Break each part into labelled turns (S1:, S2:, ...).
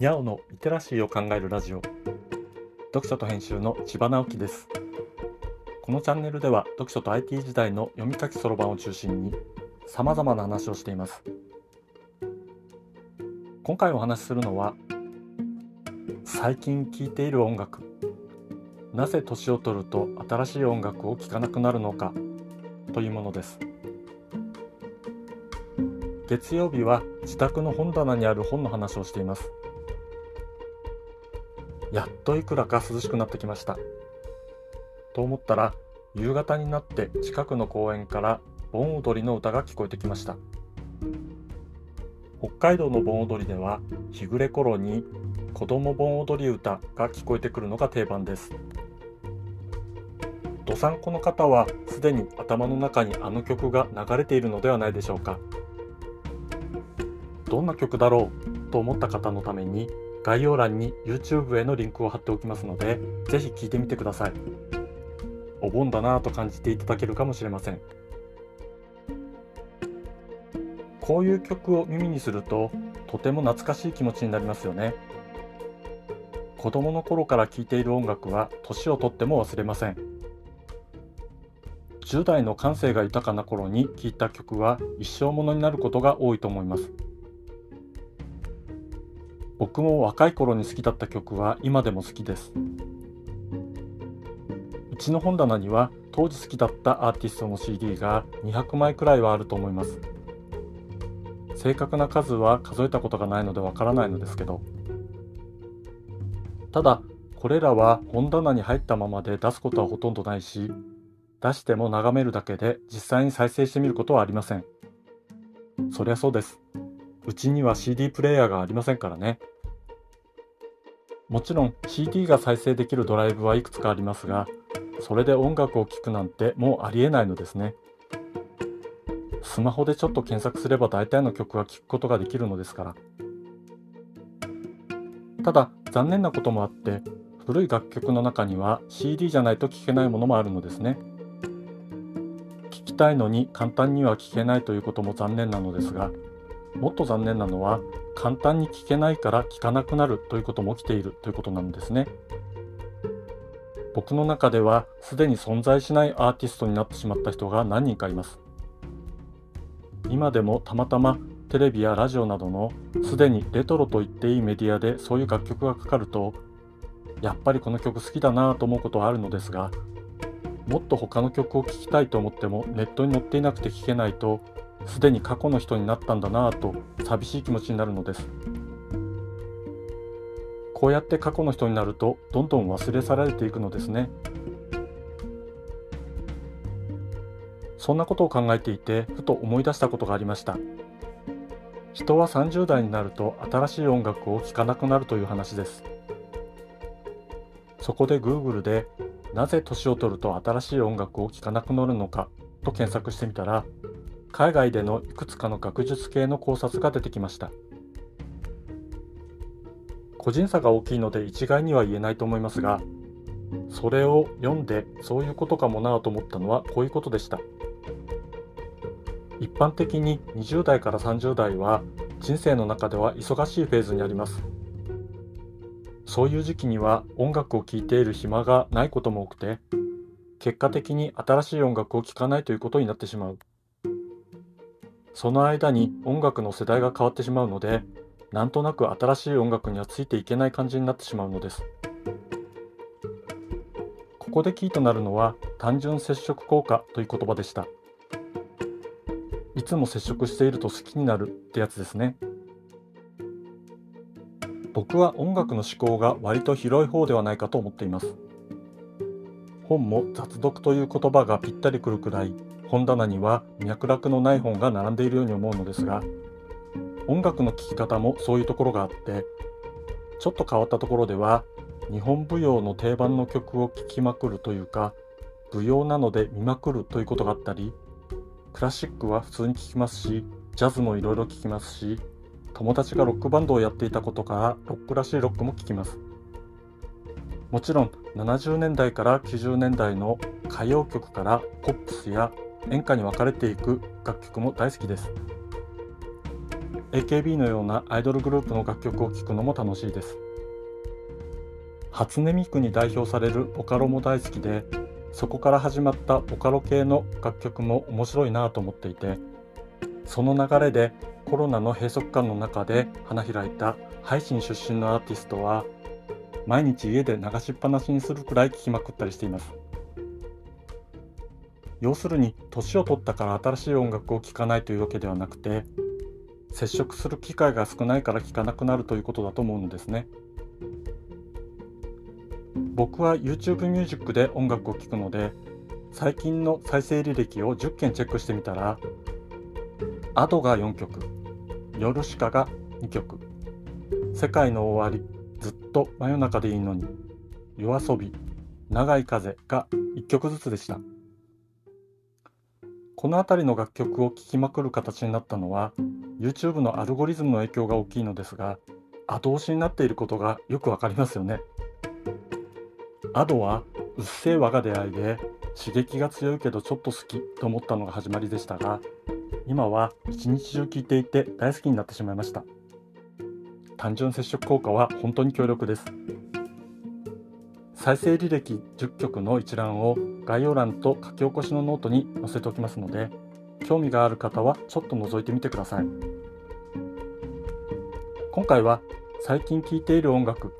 S1: にゃおのリテラシーを考えるラジオ。読書と編集の千葉直樹です。このチャンネルでは読書と IT 時代の読み書きそろばんを中心に様々な話をしています。今回お話しするのは最近聴いている音楽。なぜ年を取ると新しい音楽を聴かなくなるのかというものです。月曜日は自宅の本棚にある本の話をしています。やっといくらか涼しくなってきました。と思ったら夕方になって近くの公園から盆踊りの歌が聞こえてきました。北海道の盆踊りでは日暮れ頃に子供盆踊り歌が聞こえてくるのが定番です。どさんこの方はすでに頭の中にあの曲が流れているのではないでしょうか。どんな曲だろうと思った方のために概要欄に YouTube へのリンクを貼っておきますのでぜひ聴いてみてください。お盆だなぁと感じていただけるかもしれません。こういう曲を耳にするととても懐かしい気持ちになりますよね。子供の頃から聴いている音楽は年をとっても忘れません。10代の感性が豊かな頃に聴いた曲は一生ものになることが多いと思います。僕も若い頃に好きだった曲は今でも好きです。うちの本棚には当時好きだったアーティストの CD が200枚くらいはあると思います。正確な数は数えたことがないのでわからないのですけど。ただこれらは本棚に入ったままで出すことはほとんどないし出しても眺めるだけで実際に再生してみることはありません。そりゃそうです。うちには CD プレイヤーがありませんからね。もちろん CD が再生できるドライブはいくつかありますが、それで音楽を聴くなんてもうありえないのですね。スマホでちょっと検索すれば大体の曲は聴くことができるのですから。ただ残念なこともあって古い楽曲の中には CD じゃないと聴けないものもあるのですね。聴きたいのに簡単には聴けないということも残念なのですがもっと残念なのは簡単に聞けないから聞かなくなるということも起きているということなんですね。僕の中ではすでに存在しないアーティストになってしまった人が何人かいます。今でもたまたまテレビやラジオなどのすでにレトロと言っていいメディアでそういう楽曲がかかるとやっぱりこの曲好きだなぁと思うことはあるのですがもっと他の曲を聴きたいと思ってもネットに載っていなくて聴けないとすでに過去の人になったんだなぁと寂しい気持ちになるのです。こうやって過去の人になるとどんどん忘れ去られていくのですね。そんなことを考えていてふと思い出したことがありました。人は30代になると新しい音楽を聴かなくなるという話です。そこで Google でなぜ年を取ると新しい音楽を聴かなくなるのかと検索してみたら海外でのいくつかの学術系の考察が出てきました。個人差が大きいので一概には言えないと思いますがそれを読んでそういうことかもなと思ったのはこういうことでした。一般的に20代から30代は人生の中では忙しいフェーズにあります。そういう時期には音楽を聴いている暇がないことも多くて結果的に新しい音楽を聴かないということになってしまう。その間に音楽の世代が変わってしまうのでなんとなく新しい音楽にはついていけない感じになってしまうのです。ここでキーとなるのは単純接触効果という言葉でした。いつも接触していると好きになるってやつですね。僕は音楽の思考が割と広い方ではないかと思っています。本も雑読という言葉がぴったりくるくらい本棚には脈絡のない本が並んでいるように思うのですが音楽の聴き方もそういうところがあってちょっと変わったところでは日本舞踊の定番の曲を聴きまくるというか舞踊なので見まくるということがあったりクラシックは普通に聴きますしジャズもいろいろ聴きますし友達がロックバンドをやっていたことからロックらしいロックも聴きます。もちろん70年代から90年代の歌謡曲からポップスや演歌に分かれていく楽曲も大好きです。AKB のようなアイドルグループの楽曲を聴くのも楽しいです。初音ミクに代表されるボカロも大好きでそこから始まったボカロ系の楽曲も面白いなと思っていてその流れでコロナの閉塞感の中で花開いた配信出身のアーティストは毎日家で流しっぱなしにするくらい聴きまくったりしています。要するに年を取ったから新しい音楽を聴かないというわけではなくて接触する機会が少ないから聴かなくなるということだと思うのですね。僕は YouTube ミュージックで音楽を聴くので最近の再生履歴を10件チェックしてみたらアドが4曲ヨルシカが2曲世界の終わりずっと真夜中でいいのに夜遊び長い風が1曲ずつでした。この辺りの楽曲を聴きまくる形になったのは YouTube のアルゴリズムの影響が大きいのですが後押しになっていることがよくわかりますよね。Adoはうっせぇわが出会いで刺激が強いけどちょっと好きと思ったのが始まりでしたが今は一日中聴いていて大好きになってしまいました。単純接触効果は本当に強力です再生履歴10曲の一覧を概要欄と書き起こしのノートに載せておきますので興味がある方はちょっと覗いてみてください今回は最近聴いている音楽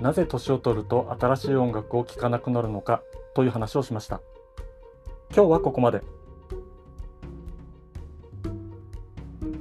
S1: なぜ年を取ると新しい音楽を聴かなくなるのかという話をしました。今日はここまで。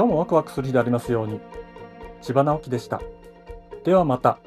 S1: 今日もワクワクする日でありますように。千葉直樹でした。ではまた。